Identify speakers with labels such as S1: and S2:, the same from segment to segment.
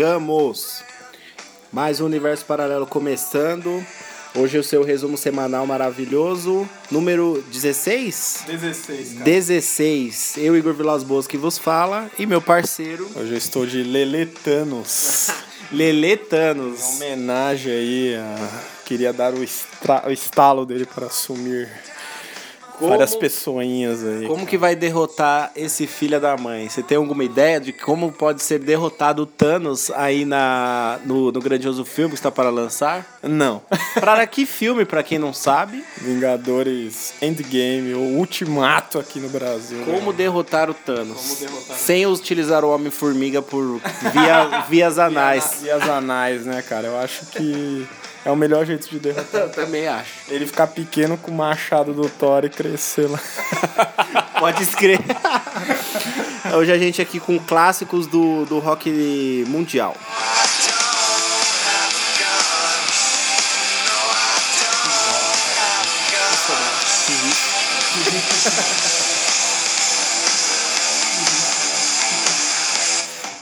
S1: Chegamos! Mais um Universo Paralelo começando. Hoje o seu resumo semanal maravilhoso. Número 16?
S2: 16, cara.
S1: 16. Eu, Igor Vilas Boas, que vos fala. E meu parceiro,
S2: Hoje eu estou de Leletanos.
S1: Lele
S2: Em
S1: Thanos.
S2: homenagem aí a... Queria dar o, estra... o estalo dele para assumir
S1: Como-
S2: várias pessoinhas aí.
S1: Como que vai derrotar esse filho da mãe? Você tem alguma ideia de como pode ser derrotado o Thanos aí na, no, no grandioso filme que está para lançar?
S2: Não.
S1: Para que filme, para quem não sabe?
S2: Vingadores Endgame, o ultimato aqui no Brasil. né?
S1: Como derrotar o Thanos?
S2: Como derrotar-
S1: Sem utilizar o Homem-Formiga por via, vias anais.
S2: E as anais, né, cara? Eu acho que é o melhor jeito de derrotar.
S1: Eu também acho.
S2: Ele ficar pequeno com o machado do Thor e crescer lá.
S1: Pode escrever. Hoje a gente aqui com clássicos do, do rock mundial.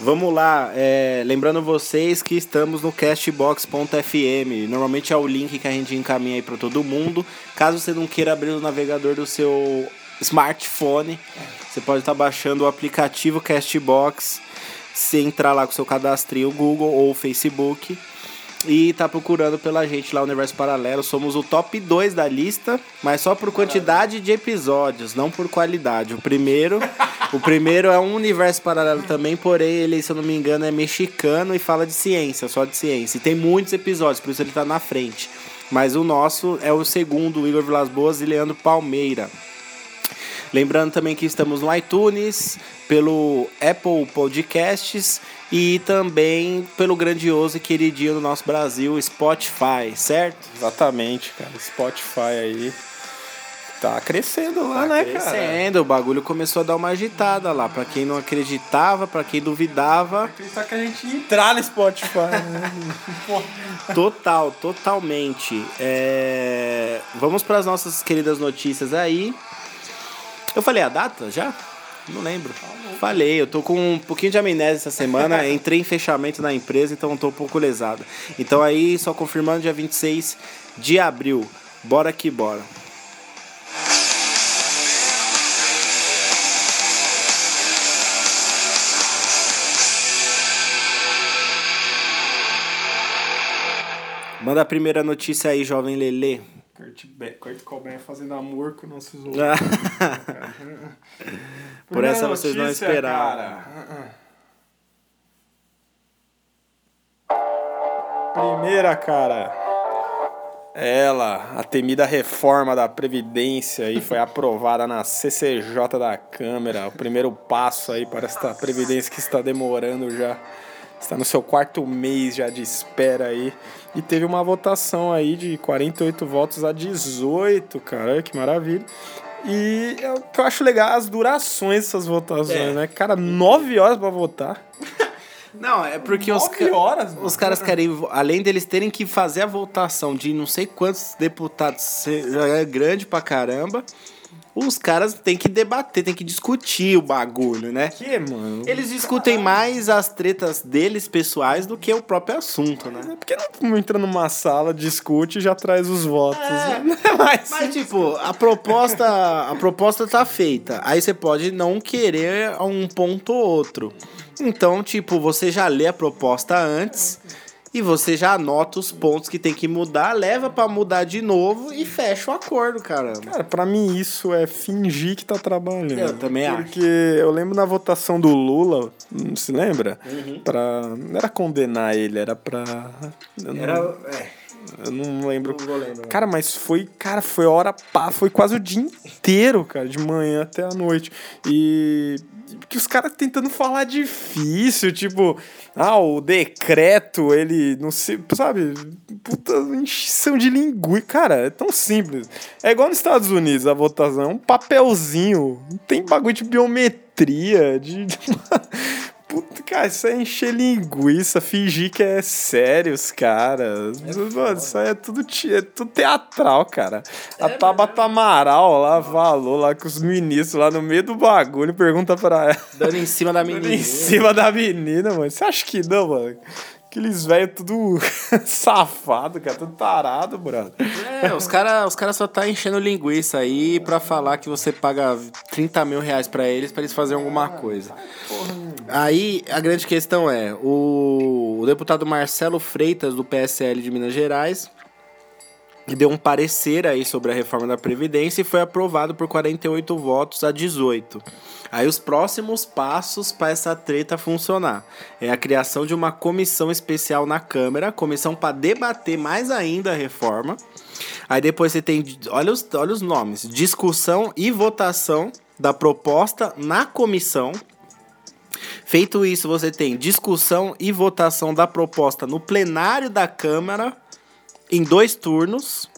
S1: Vamos lá, é, lembrando vocês que estamos no castbox.fm. Normalmente é o link que a gente encaminha aí para todo mundo. Caso você não queira abrir o navegador do seu smartphone, você pode estar baixando o aplicativo Castbox. Se entrar lá com seu cadastrinho Google ou Facebook e tá procurando pela gente lá, Universo Paralelo. Somos o top 2 da lista, mas só por quantidade de episódios, não por qualidade. O primeiro, o primeiro é um Universo Paralelo também, porém ele, se eu não me engano, é mexicano e fala de ciência, só de ciência. E tem muitos episódios, por isso ele tá na frente. Mas o nosso é o segundo, Igor Vilas Boas e Leandro Palmeira. Lembrando também que estamos no iTunes, pelo Apple Podcasts e também pelo grandioso e queridinho do nosso Brasil, Spotify, certo?
S2: Exatamente, cara. Spotify aí tá crescendo lá, né, cara?
S1: Crescendo, o bagulho começou a dar uma agitada lá. Pra quem não acreditava, pra quem duvidava,
S2: Acreditar que a gente ia entrar no Spotify, né?
S1: total, totalmente. É, Vamos para as nossas queridas notícias aí. Eu falei a data já? Não lembro. Falei, eu tô com um pouquinho de amnésia essa semana. Entrei em fechamento na empresa, então tô um pouco lesado. Então aí, só confirmando, dia 26 de abril. Bora que bora. Manda a primeira notícia aí, jovem Lele.
S2: Kurt, Be- Kurt Cobain fazendo amor com nossos outros.
S1: Por essa vocês não esperavam.
S2: Primeira, cara. Ela, a temida reforma da Previdência aí foi aprovada na CCJ da Câmara. O primeiro passo aí para esta Previdência que está demorando já. Está no seu quarto mês já de espera aí. E teve uma votação aí de 48 votos a 18, cara. Que maravilha. E é eu acho legal as durações dessas votações,
S1: É.
S2: né? Cara, nove horas pra votar.
S1: Não, é porque os, ca-
S2: horas,
S1: os caras querem, além deles terem que fazer a votação de não sei quantos deputados, é grande pra caramba, os caras têm que debater, têm que discutir o bagulho, né?
S2: Que, mano?
S1: Eles discutem mais as tretas deles pessoais do que o próprio assunto, né?
S2: É porque não entra numa sala, discute e já traz os votos.
S1: É.
S2: né? Mas,
S1: Mas, tipo, a proposta, a proposta tá feita. Aí você pode não querer um ponto ou outro. Então, tipo, você já lê a proposta antes e você já anota os pontos que tem que mudar, leva pra mudar de novo e fecha o acordo, caramba.
S2: cara, pra mim isso é fingir que tá trabalhando.
S1: Eu também acho.
S2: Porque eu lembro na votação do Lula, não se lembra?
S1: Uhum.
S2: Pra, não era condenar ele, era pra... Eu não,
S1: É,
S2: eu não lembro.
S1: não vou lembrar.
S2: Cara, mas foi, cara, foi hora pá, foi quase o dia inteiro, cara, de manhã até a noite. E que os caras tentando falar difícil, tipo, ah, o decreto, ele não sei, sabe? Puta enchição de linguiça. Cara, é tão simples. É igual nos Estados Unidos a votação, é um papelzinho, não tem bagulho de biometria, de. Puta, cara, isso é encher linguiça, fingir que é sério, os caras. Mano, isso aí é tudo, é tudo teatral, cara. A Tabata Amaral lá falou lá com os ministros lá no meio do bagulho, pergunta pra ela.
S1: Dando em cima da
S2: Em
S1: menina.
S2: cima da menina, mano. Você acha que não, mano? Aqueles velhos tudo safado, cara, tudo tarado, brother.
S1: É, os caras os cara só tá enchendo linguiça aí pra falar que você paga 30 mil reais pra eles pra eles fazerem alguma coisa. Aí a grande questão é: o, o deputado Marcelo Freitas, do PSL de Minas Gerais, deu um parecer aí sobre a reforma da Previdência e foi aprovado por 48 votos a 18. Aí os próximos passos para essa treta funcionar é a criação de uma comissão especial na Câmara, comissão para debater mais ainda a reforma. Aí depois você tem, olha os, olha os nomes, discussão e votação da proposta na comissão. Feito isso, você tem discussão e votação da proposta no plenário da Câmara em dois turnos.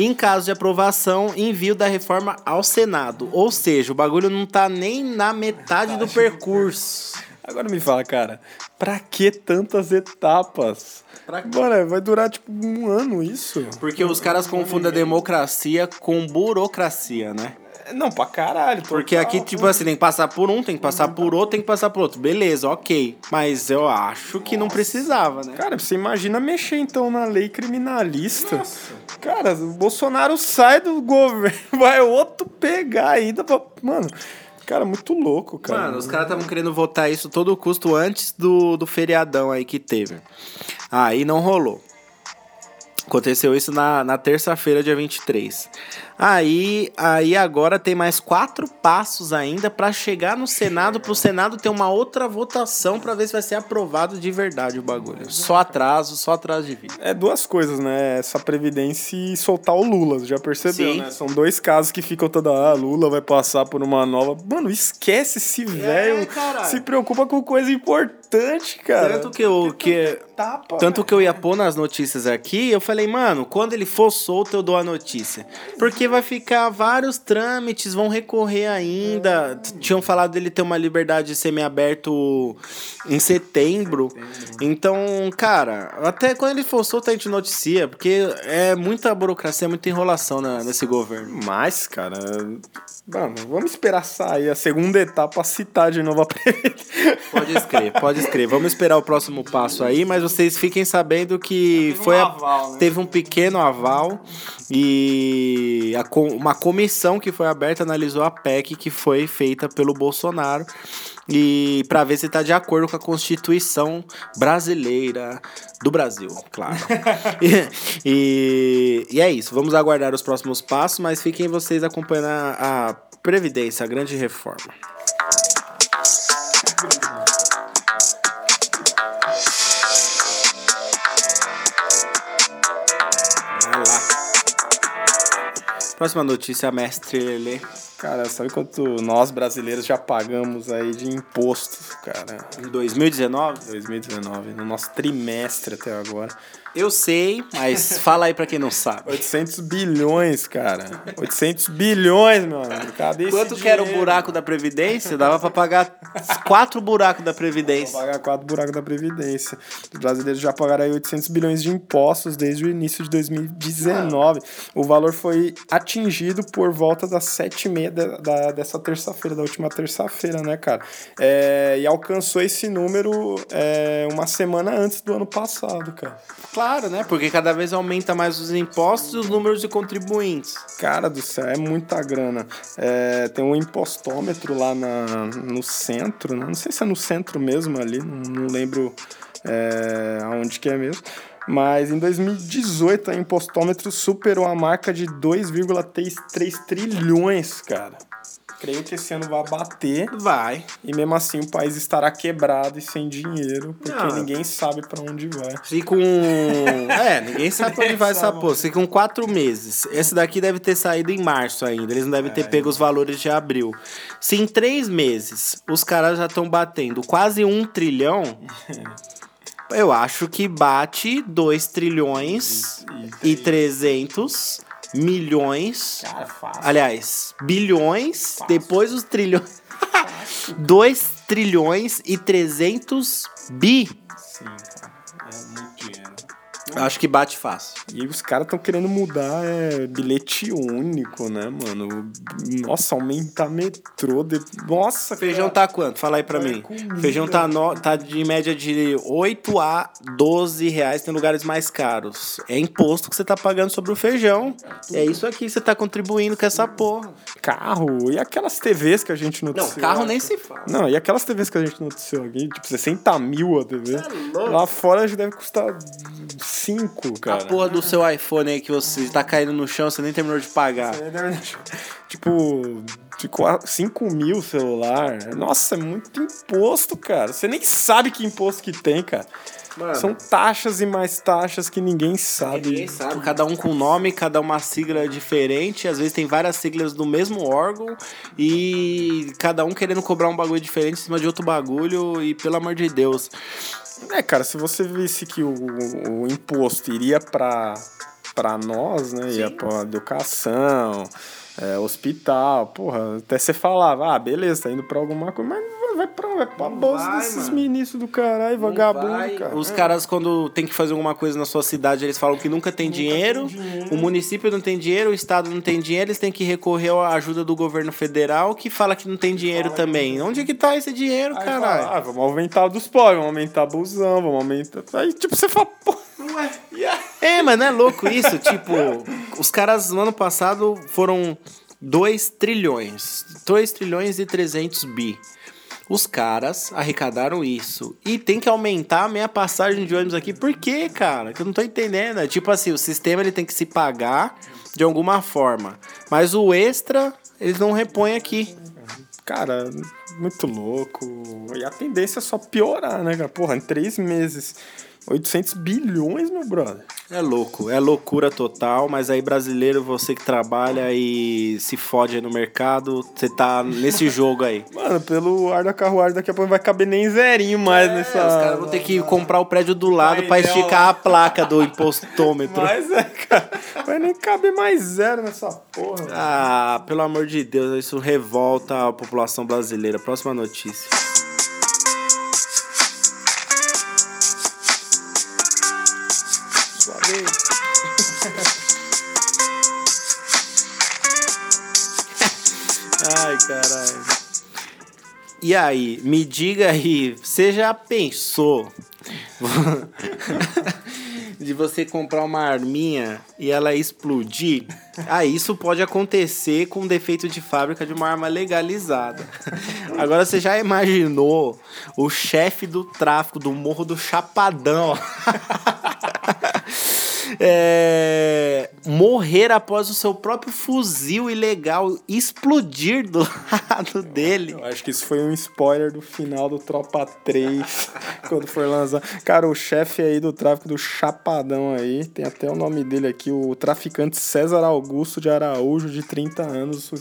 S1: Em caso de aprovação, envio da reforma ao Senado. Ou seja, o bagulho não tá nem na metade do percurso.
S2: Agora me fala, cara, pra que tantas etapas?
S1: Pra quê?
S2: Mano, vai durar tipo um ano isso?
S1: Porque os caras confundem a democracia com burocracia, né?
S2: Não, pra caralho.
S1: Porque aqui, tipo assim, tem que passar por um, tem que passar por outro, tem que passar por outro. Beleza, ok. Mas eu acho que não precisava, né?
S2: Cara, você imagina mexer então na lei criminalista. Cara, o Bolsonaro sai do governo, vai outro pegar ainda pra. Mano, cara, muito louco, cara.
S1: Mano, os caras estavam querendo votar isso todo custo antes do, do feriadão aí que teve. Aí não rolou. Aconteceu isso na, na terça-feira, dia 23. Aí, aí agora tem mais quatro passos ainda pra chegar no Senado, pro Senado ter uma outra votação pra ver se vai ser aprovado de verdade o bagulho. Só atraso, só atraso de vida.
S2: É duas coisas, né? Essa Previdência e soltar o Lula, já percebeu,
S1: Sim.
S2: né? São dois casos que ficam toda. Ah, Lula vai passar por uma nova. Mano, esquece esse velho.
S1: caralho.
S2: Se preocupa com coisa importante, cara.
S1: Tanto que eu, que,
S2: Tapa,
S1: Tanto que eu ia pôr nas notícias aqui, eu falei, mano, quando ele for solto, eu dou a notícia. Porque vai ficar vários trâmites, vão recorrer ainda. Tinham falado dele ter uma liberdade semi-aberto em setembro. Então, cara, até quando ele for solto, a gente noticia, porque é muita burocracia, muita enrolação na- nesse governo.
S2: Mas, cara. Mano, vamos esperar sair a segunda etapa citar de novo a Previdência.
S1: Pode escrever, pode escrever. Vamos esperar o próximo passo aí, mas vocês fiquem sabendo que
S2: um
S1: foi a-
S2: aval, né?
S1: teve um pequeno aval e a uma comissão que foi aberta analisou a PEC que foi feita pelo Bolsonaro e para ver se está de acordo com a Constituição brasileira do Brasil, claro. e, e, e é isso. Vamos aguardar os próximos passos, mas fiquem vocês acompanhando a, a Previdência, a grande reforma. Próxima notícia, mestre Lelê.
S2: Cara, sabe quanto nós brasileiros já pagamos aí de impostos, cara?
S1: Em 2019?
S2: 2019, no nosso trimestre até agora.
S1: Eu sei, mas fala aí pra quem não sabe.
S2: 800 bilhões, cara. 800 bilhões, meu amigo. Cadê
S1: Quanto que era o buraco da Previdência? Dava pra pagar quatro buracos da Previdência.
S2: pagar quatro buracos da Previdência. Os brasileiros já pagaram aí 800 bilhões de impostos desde o início de 2019. O valor foi atingido por volta das sete e meia da, da- dessa terça-feira, da última terça-feira, né, cara? É, e alcançou esse número é, uma semana antes do ano passado, cara.
S1: Claro, né? Porque cada vez aumenta mais os impostos e os números de contribuintes.
S2: Cara do céu, é muita grana. É, tem um impostômetro lá na, no centro, né? não sei se é no centro mesmo ali, não, não lembro é, aonde que é mesmo. Mas em 2018 a impostômetro superou a marca de 2,3 trilhões, cara. Creio que esse ano vai bater
S1: Vai.
S2: e mesmo assim o país estará quebrado e sem dinheiro, porque
S1: Não.
S2: ninguém sabe pra onde vai.
S1: Se com. É, ninguém sabe pra onde vai essa porra. Se com quatro meses. Esse daqui deve ter saído em março ainda. Eles não devem ter pego os valores de abril. Se em três meses os caras já estão batendo quase um trilhão. Eu acho que bate 2 trilhões e 300 milhões.
S2: Cara, fácil.
S1: Aliás, bilhões, depois os trilhões. 2 trilhões e 300 bi.
S2: Sim, cara. É.
S1: Acho que bate fácil.
S2: E os caras estão querendo mudar é, bilhete único, né, mano? Nossa, aumentar metrô. De... Nossa,
S1: Feijão tá quanto? Fala aí pra
S2: Vai
S1: mim.
S2: comida.
S1: Feijão tá, no, tá de média de 8 a 12 reais, tem lugares mais caros. É imposto que você tá pagando sobre o feijão. É isso aqui que você tá contribuindo com essa porra.
S2: carro. E aquelas TVs que a gente
S1: Não,
S2: noticiou.
S1: carro nem se fala.
S2: Não, e aquelas TVs que a gente noticiou aqui, tipo, 60 mil a TV.
S1: é.
S2: Lá fora acho que deve custar 5,
S1: A
S2: cara.
S1: porra do seu iPhone aí que você tá caindo no chão, você nem terminou de pagar.
S2: Tipo, de 5 mil celular. Nossa, é muito imposto, cara. Você nem sabe que imposto que tem, cara.
S1: Mano.
S2: São taxas e mais taxas que ninguém sabe.
S1: Ninguém sabe, cada um com nome, cada uma sigla diferente. Às vezes tem várias siglas do mesmo órgão e cada um querendo cobrar um bagulho diferente em cima de outro bagulho. E pelo amor de Deus,
S2: É, cara, se você visse que o, o imposto iria pra, pra nós, né? Ia pra educação, é, hospital, porra, até você falava, ah, beleza, tá indo pra alguma coisa, mas vai- pra, vai pra bolsa
S1: vai,
S2: desses
S1: mano.
S2: ministros do caralho, vagabundo,
S1: Vai.
S2: cara.
S1: Os caras, quando tem que fazer alguma coisa na sua cidade, eles falam que nunca tem, dinheiro,
S2: dinheiro.
S1: O município não tem dinheiro, o estado não tem dinheiro, eles têm que recorrer à ajuda do governo federal, que fala que não tem dinheiro também. Onde é que tá esse dinheiro,
S2: Aí
S1: caralho?
S2: fala, ah, vamos aumentar o dos pobres, vamos aumentar busão, vamos aumentar. Aí, tipo, você fala, pô.
S1: É, mas não é louco isso? tipo, os caras no ano passado foram 2 trilhões. 2 trilhões e 300 bi. Os caras arrecadaram isso. E tem que aumentar a minha passagem de ônibus aqui. Por quê, cara? Que eu não tô entendendo. É tipo assim, o sistema ele tem que se pagar de alguma forma. Mas o extra, eles não repõem aqui.
S2: Cara, muito louco. E a tendência é só piorar, né, cara? Porra, em três meses, 800 bilhões, meu brother.
S1: É louco, é loucura total, mas aí brasileiro, você que trabalha e se fode aí no mercado, você tá nesse jogo aí.
S2: Mano, pelo ar da carruagem, daqui a pouco não vai caber nem zerinho mais nessa.
S1: É, os caras vão ter que comprar o prédio do lado pra
S2: Painel.
S1: esticar a placa do impostômetro.
S2: Mas é, cara. Vai nem caber mais zero nessa porra. mano.
S1: Ah, pelo amor de Deus, isso revolta a população brasileira. Próxima notícia. E aí, me diga aí, você já pensou de você comprar uma arminha e ela explodir? Ah, isso pode acontecer com defeito de fábrica de uma arma legalizada. Agora você já imaginou o chefe do tráfico do Morro do Chapadão? é, morrer após o seu próprio fuzil ilegal explodir do lado dele.
S2: Eu acho que isso foi um spoiler do final do Tropa 3, quando for lançar. Cara, o chefe aí do tráfico do Chapadão aí, tem até o nome dele aqui, o traficante César Augusto de Araújo, de 30 anos.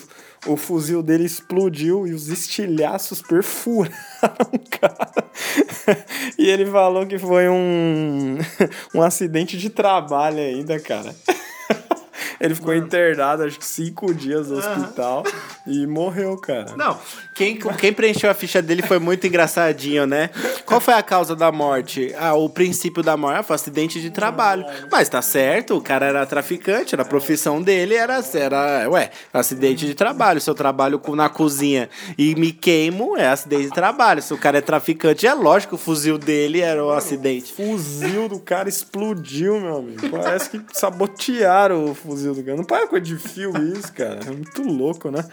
S2: O, fuzil dele explodiu e os estilhaços perfuraram cara. E ele falou que foi um, um acidente de trabalho ainda, cara. Ele ficou internado, acho que cinco dias no hospital e morreu, cara.
S1: Não, quem, quem preencheu a ficha dele foi muito engraçadinho, né? Qual foi a causa da morte? Ah, o princípio da morte ah, foi acidente de trabalho. Mas tá certo, o cara era traficante, era a profissão dele, era, era ué, acidente de trabalho. Se eu trabalho na cozinha e me queimo, é acidente de trabalho. Se o cara é traficante, é lógico o fuzil dele era o acidente.
S2: fuzil do cara explodiu, meu amigo. Parece que sabotearam o fuzil do cara. Não parece coisa de filme isso, cara. É muito louco, né?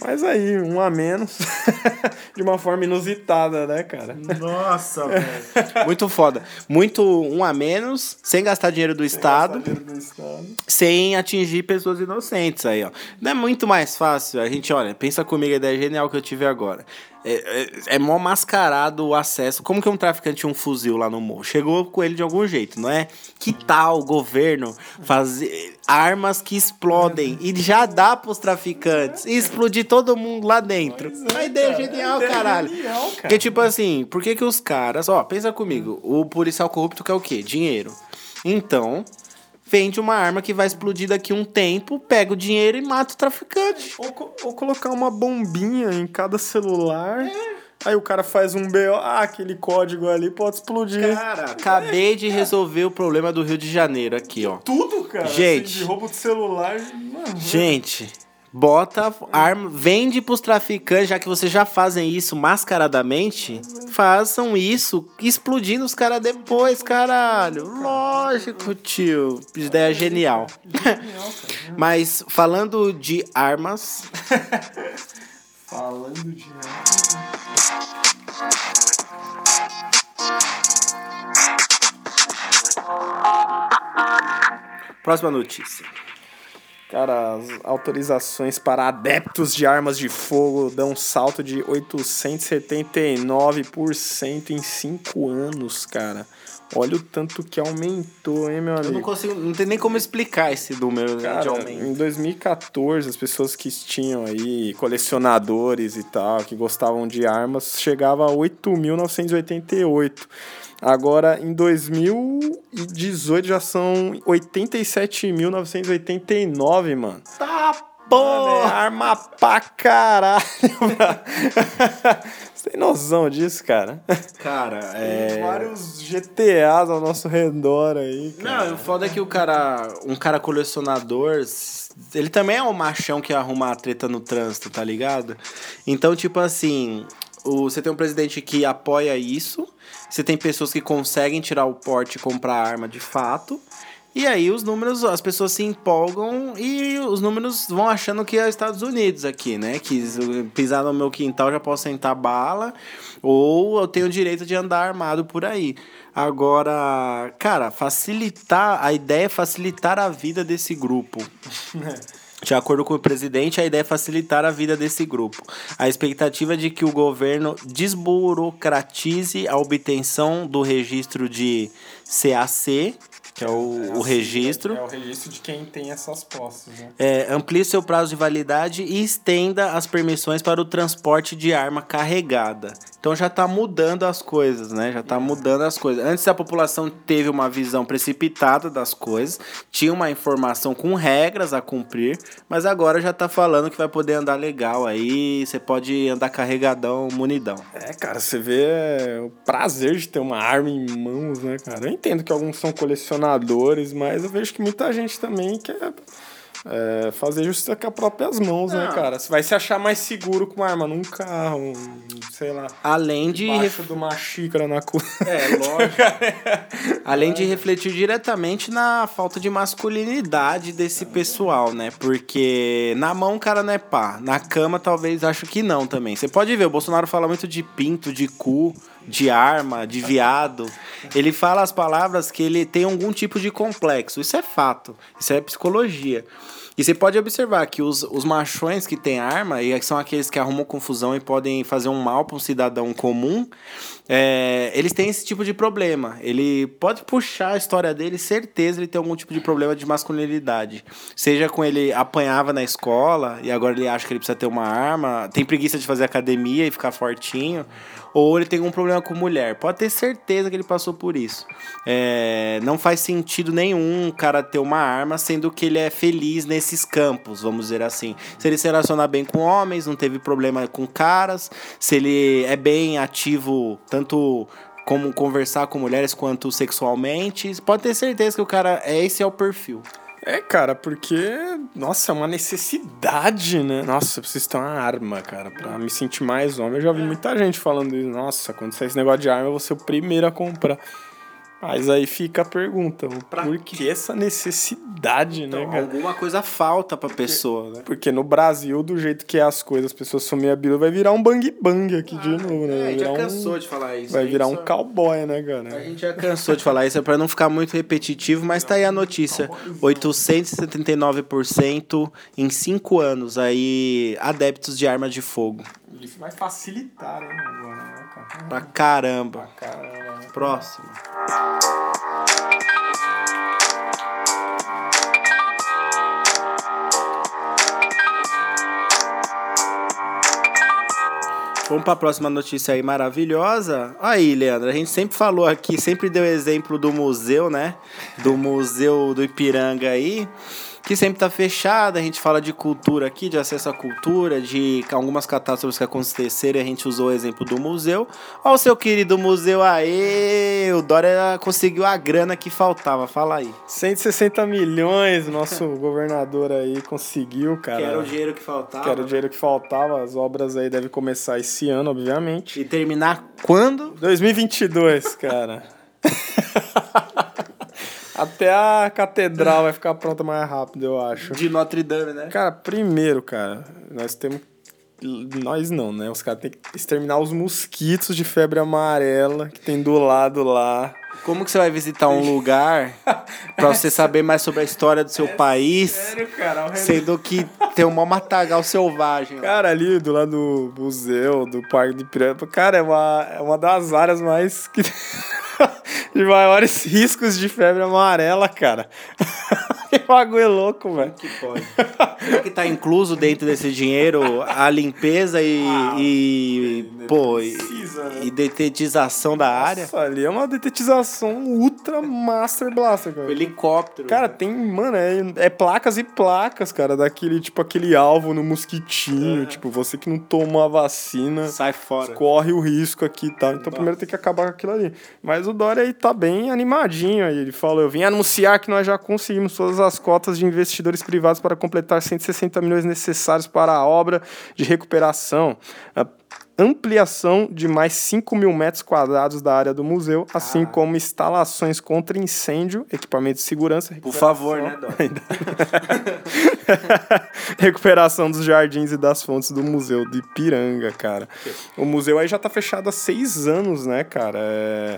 S2: Mas aí, um a menos. de uma forma inusitada, né, cara?
S1: Nossa, velho. Muito foda. Muito um a menos, sem gastar dinheiro do Estado.
S2: Saber do Estado.
S1: sem atingir pessoas inocentes aí, ó. Não é muito mais fácil, a gente, olha, pensa comigo a ideia genial que eu tive agora. É, é, é mó mascarado o acesso. Como que um traficante tinha um fuzil lá no morro? Chegou com ele de algum jeito, não é? Que tal o governo fazer armas que explodem e já dá pros traficantes e explodir todo mundo lá dentro? Uma ideia genial,
S2: Ideia
S1: caralho.
S2: genial, cara.
S1: Porque, tipo assim, por que que os caras... Ó, pensa comigo. O policial corrupto quer o quê? Dinheiro. Então, vende uma arma que vai explodir daqui a um tempo, pega o dinheiro e mata o traficante.
S2: Ou, co- ou colocar uma bombinha em cada celular. Aí o cara faz um BO, ah, aquele código ali pode explodir.
S1: Cara, acabei de resolver o problema do Rio de Janeiro aqui, ó.
S2: Tudo, cara.
S1: Gente.
S2: Assim, de roubo de celular. Mano,
S1: Gente, bota arma, vende pros traficantes, já que vocês já fazem isso mascaradamente, façam isso explodindo os caras depois, caralho. Lógico, tio. Ideia genial. Mas falando de armas,
S2: Falando de.
S1: próxima notícia.
S2: Cara, as autorizações para adeptos de armas de fogo dão um salto de 879% em 5 anos, cara. Olha o tanto que aumentou, hein, meu
S1: Eu não
S2: amigo?
S1: consigo, não tem nem como explicar esse número né, de
S2: Cara,
S1: aumento.
S2: em 2014, as pessoas que tinham aí colecionadores e tal, que gostavam de armas, chegava a 8.988. Agora, em 2018, já são 87.989, mano.
S1: Tá
S2: Mano, é
S1: porra!
S2: arma pra caralho. Você tem noção disso, cara?
S1: Cara,
S2: Tem
S1: é.
S2: vários GTAs ao nosso redor aí, cara.
S1: Não, o foda é que o cara, um cara colecionador, ele também é um machão que arruma a treta no trânsito, tá ligado? Então, tipo assim, o, você tem um presidente que apoia isso, você tem pessoas que conseguem tirar o porte e comprar arma de fato. E aí os números, as pessoas se empolgam e os números vão achando que é Estados Unidos aqui, né? Que pisar no meu quintal já posso sentar bala, ou eu tenho o direito de andar armado por aí. Agora, cara, facilitar, a ideia é facilitar a vida desse grupo. De acordo com o presidente, a ideia é facilitar a vida desse grupo. A expectativa é de que o governo desburocratize a obtenção do registro de CAC, que é o, o registro,
S2: É o registro de quem tem essas posses, né?
S1: é, amplie seu prazo de validade e estenda as permissões para o transporte de arma carregada. Então já está mudando as coisas, né? Já está mudando as coisas. Antes a população teve uma visão precipitada das coisas, tinha uma informação com regras a cumprir, mas agora já está falando que vai poder andar legal aí, você pode andar carregadão, munidão.
S2: É, cara, você vê é, o prazer de ter uma arma em mãos, né, cara? Eu entendo que alguns são colecionadores, mas eu vejo que muita gente também quer é, fazer justiça com as próprias mãos, né,
S1: Não.
S2: cara? Você vai se achar mais seguro com uma arma num carro, um, sei lá,
S1: Além de
S2: debaixo de uma xícara na cu.
S1: É, lógico. Além de refletir diretamente na falta de masculinidade desse pessoal, né? Porque na mão o cara não é pá. Na cama, talvez, acho que não também. Você pode ver, o Bolsonaro fala muito de pinto, de cu, de arma, de viado. Ele fala as palavras que ele tem algum tipo de complexo. Isso é fato. Isso é psicologia. E você pode observar que os, os machões que têm arma, e são aqueles que arrumam confusão e podem fazer um mal para um cidadão comum, é, eles têm esse tipo de problema. Ele pode puxar a história dele, certeza ele tem algum tipo de problema de masculinidade. Seja com ele apanhava na escola e agora ele acha que ele precisa ter uma arma, tem preguiça de fazer academia e ficar fortinho, ou ele tem algum problema com mulher. Pode ter certeza que ele passou por isso. É, não faz sentido nenhum o cara ter uma arma, sendo que ele é feliz nesses campos, vamos dizer assim. Se ele se relaciona bem com homens, não teve problema com caras, se ele é bem ativo, tanto como conversar com mulheres quanto sexualmente, pode ter certeza que o cara, é esse é o perfil.
S2: É, cara, porque, nossa, é uma necessidade, né? Nossa, eu preciso ter uma arma, cara, pra me sentir mais homem. Eu já vi muita gente falando isso. Nossa, quando sair esse negócio de arma, eu vou ser o primeiro a comprar. Mas aí fica a pergunta,
S1: Pra
S2: por que essa necessidade, né, cara?
S1: Alguma coisa falta pra pessoa, né?
S2: Porque no Brasil, do jeito que é as coisas, as pessoas são meio habilas, vai virar um bang bang aqui de novo, né?
S1: É, a gente já cansou
S2: um,
S1: de falar isso.
S2: vai virar um
S1: Só-
S2: cowboy, né, cara?
S1: A gente já cansou de falar isso, é pra não ficar muito repetitivo, mas tá aí a notícia. 879% em 5 anos aí, adeptos de arma de fogo.
S2: Isso vai facilitar, né, cara?
S1: Pra caramba.
S2: Caramba. né?
S1: Próximo. Vamos para a próxima notícia aí maravilhosa. Aí, Leandro, a gente sempre falou aqui, sempre deu exemplo do museu, né? Do museu do Ipiranga aí. Que sempre tá fechada. A gente fala de cultura aqui, de acesso à cultura, de algumas catástrofes que aconteceram e a gente usou o exemplo do museu. Ó, o seu querido museu aí, o Dória conseguiu a grana que faltava. Fala aí.
S2: 160 milhões, nosso governador aí conseguiu, cara.
S1: Que era o dinheiro que faltava.
S2: Que era o dinheiro que faltava. As obras aí devem começar esse ano, obviamente.
S1: E terminar quando?
S2: 2022, cara. Até a catedral vai ficar pronta mais rápido, eu acho.
S1: De Notre Dame, né?
S2: Cara, primeiro, cara, nós temos. Nós não, né? Os caras têm que exterminar os mosquitos de febre amarela que tem do lado lá.
S1: Como que você vai visitar um lugar pra você saber mais sobre a história do seu é país?
S2: Sério, cara?
S1: Sendo que tem um matagal selvagem.
S2: Cara, ali do lado do museu, do Parque de Piranga, cara, é uma, é uma das áreas mais que. de maiores riscos de febre amarela, cara. que bagulho louco, velho.
S1: Que pode. Será que tá incluso dentro desse dinheiro a limpeza e. Ah, e pô, precisa, né? e detetização da área?
S2: Nossa, ali é uma detetização ultra master blaster, cara.
S1: O helicóptero.
S2: Cara, tem, mano, é, é, placas e placas, cara, daquele, tipo, aquele alvo no mosquitinho. É. Tipo, você que não tomou a vacina.
S1: Sai fora.
S2: Corre o risco aqui e tal. Então, Nossa. primeiro tem que acabar com aquilo ali. Mas o Dória aí tá bem animadinho aí. Ele falou: eu vim anunciar que nós já conseguimos todas as cotas de investidores privados para completar 160 milhões necessários para a obra de recuperação. A ampliação de mais 5 mil metros quadrados da área do museu, assim como instalações contra incêndio, equipamento de segurança.
S1: Por favor, né,
S2: recuperação dos jardins e das fontes do museu de Piranga, cara. O museu aí já tá fechado há seis anos, né, cara? É...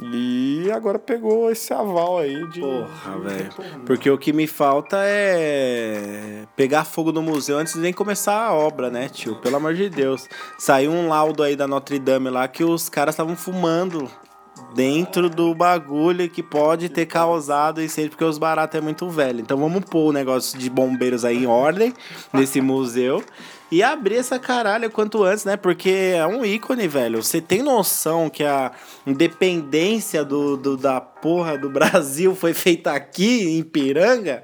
S2: E agora pegou esse aval aí de.
S1: Porra, velho. Porque o que me falta é pegar fogo no museu antes de nem começar a obra, né, tio? Pelo amor de Deus. Saiu um laudo aí da Notre Dame lá que os caras estavam fumando dentro do bagulho que pode ter causado isso aí, porque os baratos é muito velho. Então vamos pôr o negócio de bombeiros aí em ordem nesse museu e abrir essa caralho quanto antes, né? Porque é um ícone, velho. Você tem noção que a independência do, do da porra do Brasil foi feita aqui, em Piranga?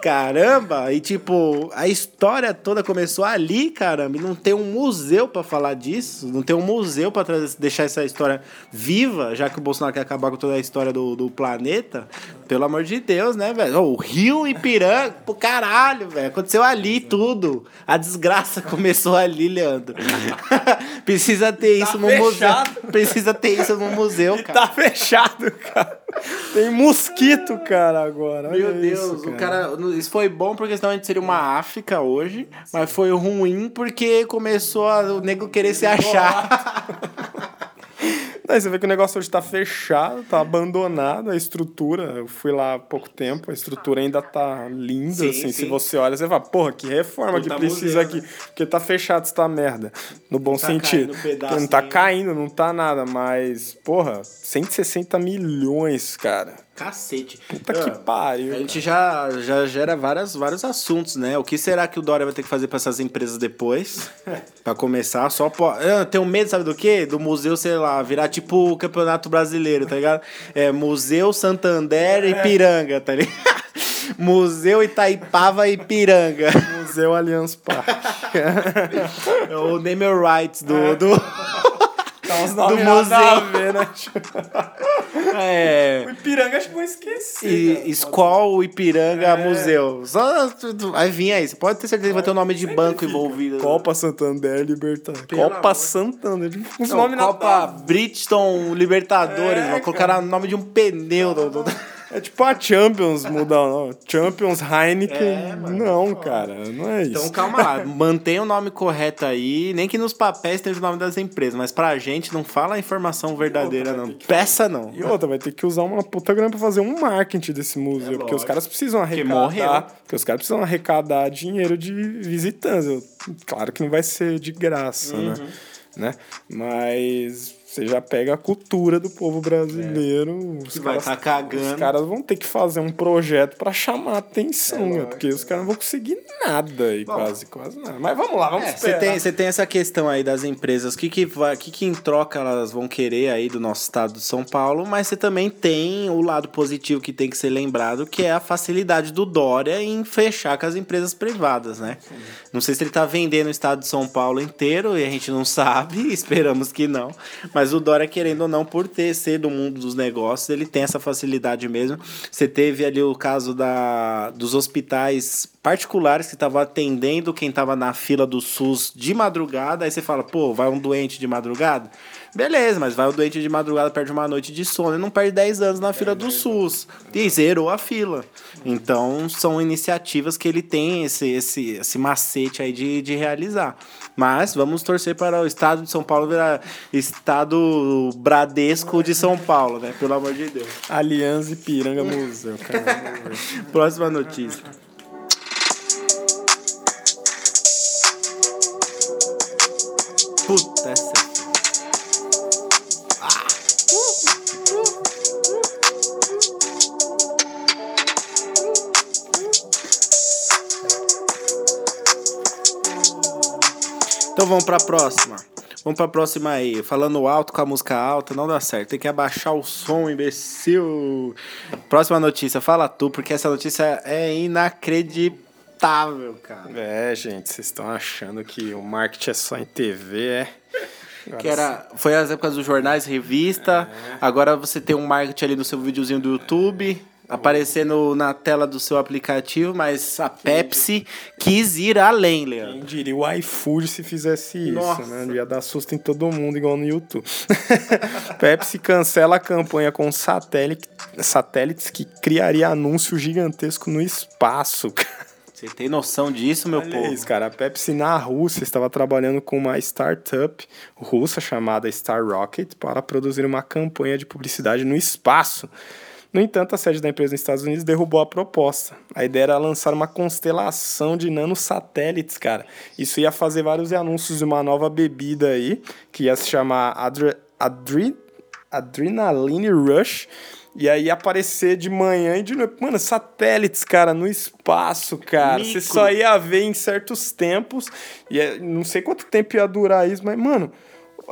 S1: Caramba! E tipo, a história toda começou ali, caramba. E não tem um museu para falar disso. Não tem um museu para deixar essa história viva, já que o Bolsonaro quer acabar com toda a história do, do planeta. Pelo amor de Deus, né, velho? O Rio Ipiranga, pô, caralho, velho. Aconteceu ali tudo. A desgraça começou ali, Leandro. Precisa ter tá isso no fechado. museu. Precisa ter isso no museu, cara.
S2: Tá fechado, cara. Tem mosquito, cara, agora.
S1: Olha Meu Deus, isso, cara. o cara. Isso foi bom porque senão a gente seria uma África hoje. Mas foi ruim porque começou a, o nego querer se achar.
S2: Aí você vê que o negócio hoje tá fechado, tá abandonado a estrutura. Eu fui lá há pouco tempo, a estrutura ainda tá linda, sim, assim. Sim. Se você olha, você fala, porra, que reforma que precisa museu, aqui. Né? Porque tá fechado essa merda. No bom tá sentido. Não tá caindo, não tá nada, mas, porra, 160 milhões, cara.
S1: Cacete.
S2: Puta que pariu.
S1: A gente já, já gera várias, vários assuntos, né? O que será que o Dória vai ter que fazer para essas empresas depois? para começar, só pô. Eu tenho medo, sabe do quê? Do museu, sei lá, virar tipo o Campeonato Brasileiro, tá ligado? É Museu Santander e Piranga, tá ligado? Museu Itaipava e Piranga.
S2: Museu Allianz Parque.
S1: É o Name Rights do... do...
S2: Uns nomes do museu. a ver, né?
S1: É.
S2: O Ipiranga acho que vou esquecer.
S1: E, Ipiranga é. Museu. Só, vai vir aí. Você pode ter certeza que vai ter o um nome de banco fica. envolvido.
S2: Copa Santander Libertadores. Copa. Santander.
S1: Uns nomes Copa Bridgestone Libertadores. É, vai colocar o nome de um pneu. Do, do...
S2: É tipo a Champions mudar o nome. Champions Heineken. É, mano, não, cara, não é
S1: então,
S2: isso.
S1: Então calma lá, mantenha o nome correto aí. Nem que nos papéis esteja o nome das empresas, mas pra gente não fala a informação verdadeira, não. Que... Peça não.
S2: E outra, vai ter que usar uma puta grana pra fazer um marketing desse museu. É porque os caras precisam arrecadar. Porque os caras precisam arrecadar dinheiro de visitantes. Claro que não vai ser de graça, né? uhum. né? né? Mas você já pega a cultura do povo brasileiro. Os
S1: Que vai
S2: caras,
S1: tá cagando.
S2: Os caras vão ter que fazer um projeto pra chamar atenção, né? Porque os caras não vão conseguir nada aí, quase, quase nada. Mas vamos lá, vamos
S1: É, você
S2: esperar.
S1: tem, você tem essa questão aí das empresas, o que que, vai, que que em troca elas vão querer aí do nosso estado de São Paulo, mas você também tem o lado positivo que tem que ser lembrado, que é a facilidade do Dória em fechar com as empresas privadas, né? Não sei se ele tá vendendo o estado de São Paulo inteiro, e a gente não sabe, esperamos que não, mas o Dória, querendo ou não, por ter ser do mundo dos negócios, ele tem essa facilidade mesmo. Você teve ali o caso da, dos hospitais particulares que estavam atendendo quem estava na fila do SUS de madrugada, aí você fala, pô, vai um doente de madrugada? Beleza, mas vai o doente de madrugada, perde uma noite de sono e não perde 10 anos na fila do SUS. E zerou a fila. Então, são iniciativas que ele tem esse, esse, esse macete aí de, de realizar. Mas vamos torcer para o estado de São Paulo virar estado Bradesco de São Paulo, né? Pelo amor de Deus.
S2: Aliança e Piranga Museu, cara.
S1: Próxima notícia. Puta, essa. Então vamos pra próxima. Vamos pra próxima aí. Falando alto com a música alta, não dá certo. Tem que abaixar o som, imbecil. Próxima notícia, fala tu, porque essa notícia é inacreditável, cara.
S2: É, gente, vocês estão achando que o marketing é só em TV, é?
S1: Que era, foi as épocas dos jornais, revista. Agora você tem um marketing ali no seu videozinho do YouTube, aparecendo na tela do seu aplicativo, mas a Pepsi quis ir além, Leandro.
S2: Quem diria o iFood se fizesse isso,
S1: Nossa.
S2: né? Ia dar susto em todo mundo, igual no YouTube. Pepsi cancela a campanha com satélite, satélites que criaria anúncio gigantesco no espaço, cara.
S1: Você tem noção disso, meu
S2: Olha
S1: povo?
S2: isso, cara. A Pepsi na Rússia estava trabalhando com uma startup russa chamada Star Rocket para produzir uma campanha de publicidade no espaço. No entanto, a sede da empresa nos Estados Unidos derrubou a proposta. A ideia era lançar uma constelação de nanosatélites, cara. Isso ia fazer vários anúncios de uma nova bebida aí, que ia se chamar Adre Adre Adrenaline Rush. E aí aparecer de manhã e de noite. Mano, satélites, cara, no espaço, cara. Você
S1: Mico.
S2: só ia ver em certos tempos. E é- não sei quanto tempo ia durar isso, mas, mano,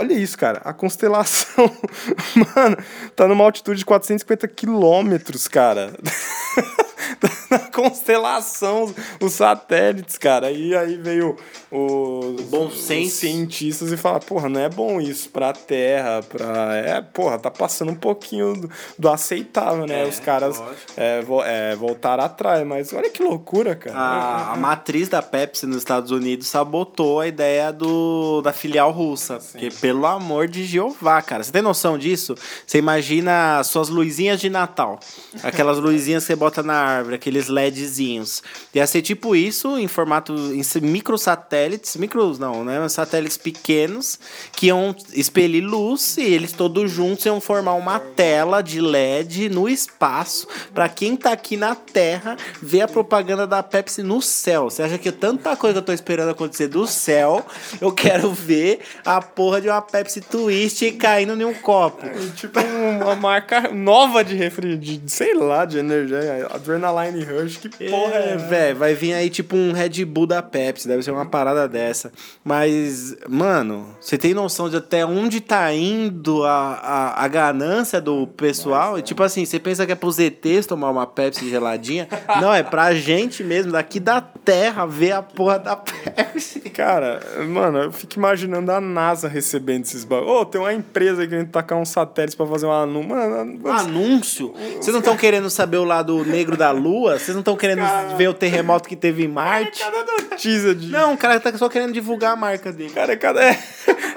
S2: olha isso, cara. A constelação, mano, tá numa altitude de 450 quilômetros, cara. Na constelação, os satélites, cara. E aí veio os,
S1: Bom
S2: os cientistas e falaram, porra, não é bom isso pra Terra, pra... É, porra, tá passando um pouquinho do, do aceitável, né?
S1: É,
S2: os caras é, vo- é, voltaram atrás, mas olha que loucura, cara.
S1: A, a matriz da Pepsi nos Estados Unidos sabotou a ideia do, da filial russa. Porque, pelo amor de Jeová, cara. Você tem noção disso? Você imagina suas luzinhas de Natal. Aquelas luzinhas que você bota na árvore, aqueles LEDzinhos. Ia ser tipo isso, em formato. em microsatélites. Micros não, né? Satélites pequenos que iam expelir luz e eles todos juntos iam formar uma tela de LED no espaço para quem tá aqui na Terra ver a propaganda da Pepsi no céu. Você acha que tanta coisa que eu tô esperando acontecer do céu, eu quero ver a porra de uma Pepsi Twist caindo em um copo.
S2: Tipo uma marca nova de refri, de, sei lá, de energia. Adrenaline Rush, que porra é,
S1: É, velho, vai vir aí tipo um Red Bull da Pepsi, deve ser uma parada dessa. Mas, mano, você tem noção de até onde tá indo a, a, a ganância do pessoal? E, tipo assim, você pensa que é pros ETs tomar uma Pepsi geladinha? Não, é pra gente mesmo, daqui da Terra, ver a porra da Pepsi.
S2: Cara, mano, eu fico imaginando a NASA recebendo esses bagulho. Ô, tem uma empresa que a gente tacar uns satélites pra fazer um anúncio. Mano,
S1: Anúncio? Vocês não estão querendo saber o lado negro da Lua? Vocês não estão querendo ver o terremoto que teve em Marte?
S2: cada notícia de.
S1: Não, o cara tá só querendo divulgar a marca dele.
S2: Cara, é cada, é,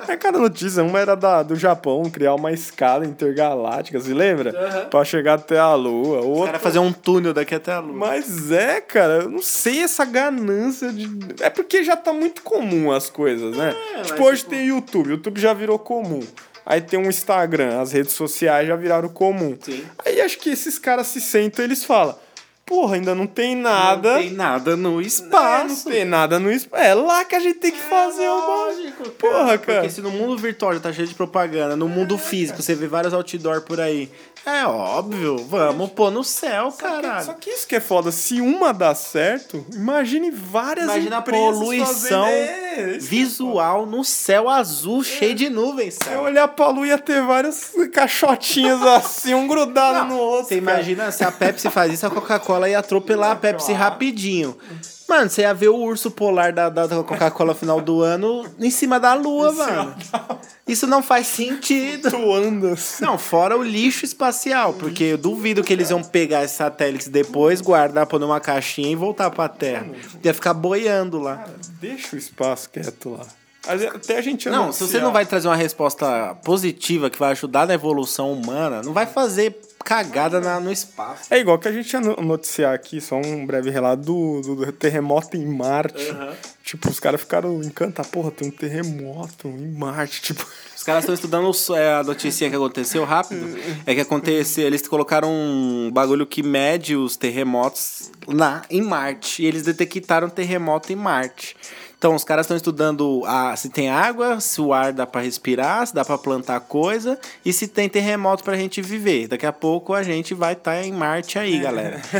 S2: é cada notícia. Uma era da, do Japão, criar uma escada intergaláctica, se lembra?
S1: Aham.
S2: Pra chegar até a Lua.
S1: O
S2: Outra
S1: cara fazer um túnel daqui até a Lua.
S2: Mas é, cara, eu não sei essa ganância de. É porque já tá muito comum as coisas, né?
S1: mas
S2: tipo, hoje
S1: tipo-
S2: tem YouTube, YouTube já virou comum. Aí tem um Instagram, as redes sociais já viraram comum.
S1: Sim.
S2: Aí acho que esses caras se sentam e eles falam: porra, ainda não tem nada.
S1: Não tem nada no
S2: É,
S1: espaço.
S2: não tem nada no espaço. É lá que a gente tem que fazer o
S1: Lógico,
S2: Porra, cara.
S1: Porque se no mundo virtual já tá cheio de propaganda, no mundo físico você vê vários outdoor por aí. É óbvio, vamos pôr no céu, caralho.
S2: Só que isso que é foda, se uma dá certo, imagine várias
S1: Imagina a poluição
S2: fazendo- É,
S1: visual no céu azul, cheio de nuvens,
S2: Se eu
S1: cara.
S2: olhar pra lua ia ter várias caixotinhas assim, um grudado no outro.
S1: Você
S2: cara.
S1: imagina se a Pepsi faz isso, a Coca-Cola ia atropelar a Pepsi rapidinho. Mano, você ia ver o urso polar da, da Coca-Cola no final do ano em cima da lua, mano. Isso não faz sentido.
S2: Tu andas.
S1: Não, fora o lixo espacial, porque eu duvido que eles iam pegar esses satélites depois, guardar, pôr numa caixinha e voltar pra Terra. Ia ficar boiando lá.
S2: Deixa o espaço quieto lá. Até a gente
S1: Não, se você não vai trazer uma resposta positiva que vai ajudar na evolução humana, não vai fazer cagada na- no espaço.
S2: É igual que a gente ia no- noticiar aqui, só um breve relato do, do- terremoto em Marte. Tipo, os caras ficaram encantados. Porra, tem um terremoto em Marte. Tipo,
S1: Os caras estão estudando é, a notícia que aconteceu rápido. É que aconteceu, eles colocaram um bagulho que mede os terremotos na em Marte. E eles detectaram terremoto em Marte. Então os caras estão estudando a, se tem água, se o ar dá pra respirar, se dá pra plantar coisa e se tem terremoto pra gente viver. Daqui a pouco a gente vai estar em Marte aí, galera.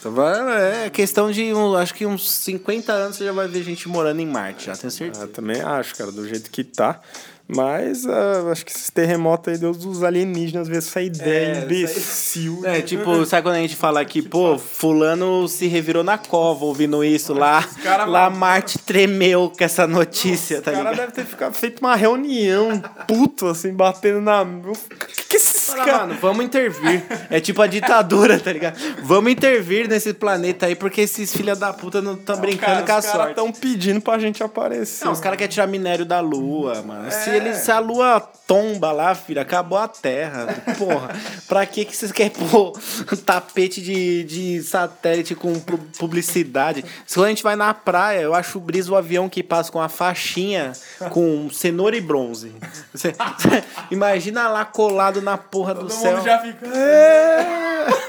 S1: Então, é questão de, um, acho que uns 50 anos você já vai ver gente morando em Marte, já tenho certeza.
S2: eu também acho, cara, do jeito que tá. Mas ah, acho que esses terremotos aí, Deus dos alienígenas, vê essa ideia
S1: É,
S2: imbecil.
S1: É, tipo, sabe quando a gente fala que, pô, fulano se revirou na cova ouvindo isso lá.
S2: cara
S1: Lá Marte tremeu com essa notícia,
S2: O
S1: tá
S2: cara
S1: ligado?
S2: deve ter ficado feito uma reunião, puto, assim, batendo na. O que, que
S1: Fala, mano, vamos intervir. É tipo a ditadura, tá ligado? Vamos intervir nesse planeta aí, porque esses filha da puta não tá brincando com a
S2: os caras
S1: sorte.
S2: estão pedindo pra gente aparecer.
S1: Não, os caras querem tirar minério da lua, mano. Se,
S2: É.
S1: eles, se a lua tomba lá, filho, acabou a terra. Porra, pra que, que vocês querem pôr um tapete de, de satélite com pu- publicidade? Se a gente vai na praia, eu acho brisa o avião que passa com a faixinha com cenoura e bronze. Você- você imagina lá colado na porra do
S2: Todo
S1: céu.
S2: mundo já fica. "É".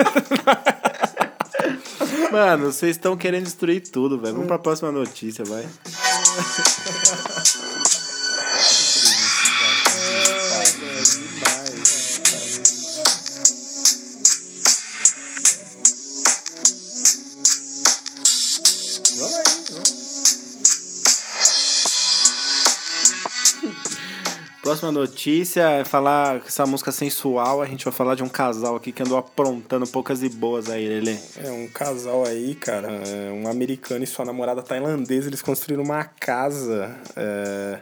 S1: Mano, vocês estão querendo destruir tudo, velho. Vamos pra próxima notícia, vai. Próxima notícia é falar essa música sensual. A gente vai falar de um casal aqui que andou aprontando poucas e boas aí, Lelê.
S2: É um casal aí, cara, é, um americano e sua namorada tailandesa, eles construíram uma casa é,